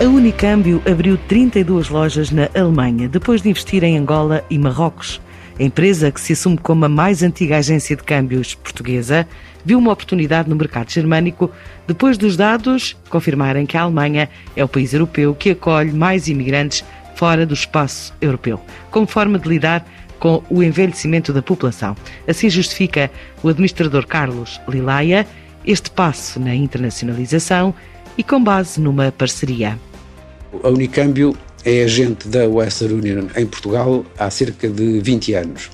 A Unicâmbio abriu 32 lojas na Alemanha, depois de investir em Angola e Marrocos. A empresa, que se assume como a mais antiga agência de câmbios portuguesa, viu uma oportunidade no mercado germânico depois dos dados confirmarem que a Alemanha é o país europeu que acolhe mais imigrantes fora do espaço europeu, como forma de lidar com o envelhecimento da população. Assim justifica o administrador Carlos Lilaia este passo na internacionalização e com base numa parceria. A Unicâmbio é agente da Western Union em Portugal há cerca de 20 anos.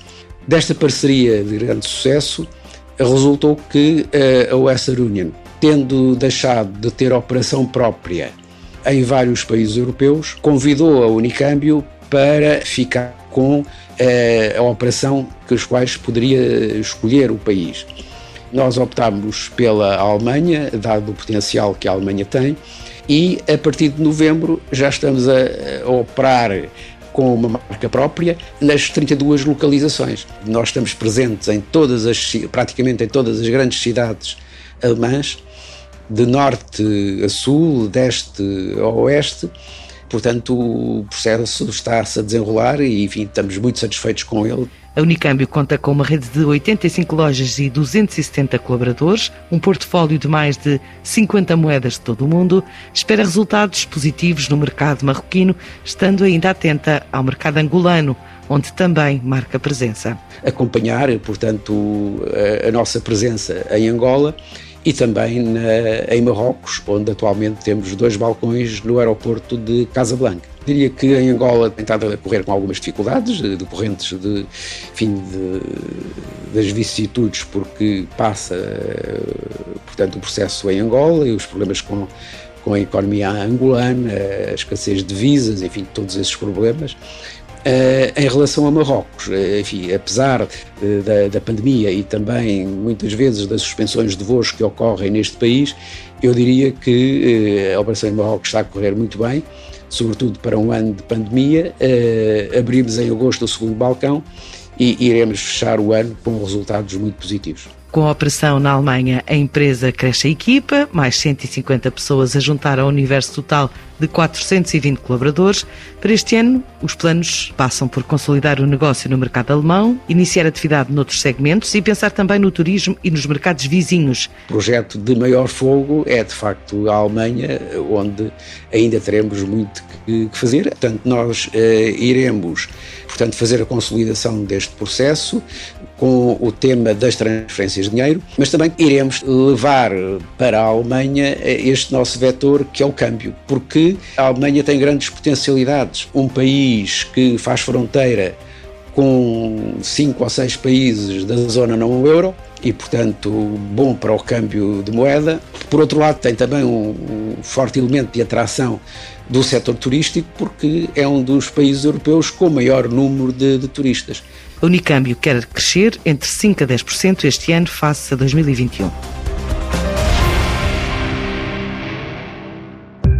Desta parceria de grande sucesso, resultou que eh, a Western Union, tendo deixado de ter operação própria em vários países europeus, convidou a Unicâmbio para ficar com eh, a operação que os quais poderia escolher o país. Nós optámos pela Alemanha, dado o potencial que a Alemanha tem, e a partir de novembro já estamos a, a operar com uma marca própria nas 32 localizações. Nós estamos presentes em todas as, praticamente em todas as grandes cidades alemãs, de norte a sul, de este a oeste. Portanto, o processo está-se a desenrolar e, enfim, estamos muito satisfeitos com ele. A Unicâmbio conta com uma rede de 85 lojas e 270 colaboradores, um portfólio de mais de 50 moedas de todo o mundo, espera resultados positivos no mercado marroquino, estando ainda atenta ao mercado angolano, onde também marca presença. Acompanhar, portanto, a, nossa presença em Angola e também na, em Marrocos, onde atualmente temos dois balcões no aeroporto de Casablanca. Diria que em Angola tem estado a correr com algumas dificuldades, eh, decorrentes de, enfim, de, das vicissitudes, porque passa, eh, portanto, o processo em Angola e os problemas com, com a economia angolana, a escassez de visas, enfim, todos esses problemas. Uh, em relação a Marrocos, uh, enfim, apesar uh, da, da, pandemia e também muitas vezes das suspensões de voos que ocorrem neste país, eu diria que a operação em Marrocos está a correr muito bem sobretudo para um ano de pandemia. Uh, abrimos em agosto o segundo balcão e iremos fechar o ano com resultados muito positivos. Com a operação na Alemanha, a empresa cresce a equipa, mais 150 pessoas a juntar ao universo total de 420 colaboradores. Para este ano, os planos passam por consolidar o negócio no mercado alemão, iniciar atividade noutros segmentos e pensar também no turismo e nos mercados vizinhos. O projeto de maior fogo é, de facto, a Alemanha, onde ainda teremos muito que fazer. Portanto, nós eh, iremos portanto, fazer a consolidação deste processo com o tema das transferências de dinheiro, mas também iremos levar para a Alemanha este nosso vetor que é o câmbio, porque a Alemanha tem grandes potencialidades. Um país que faz fronteira com cinco ou seis países da zona não euro e, portanto, bom para o câmbio de moeda. Por outro lado, tem também um, um forte elemento de atração do setor turístico, porque é um dos países europeus com maior número de, de turistas. A Unicâmbio quer crescer entre 5% a 10% este ano face a 2021.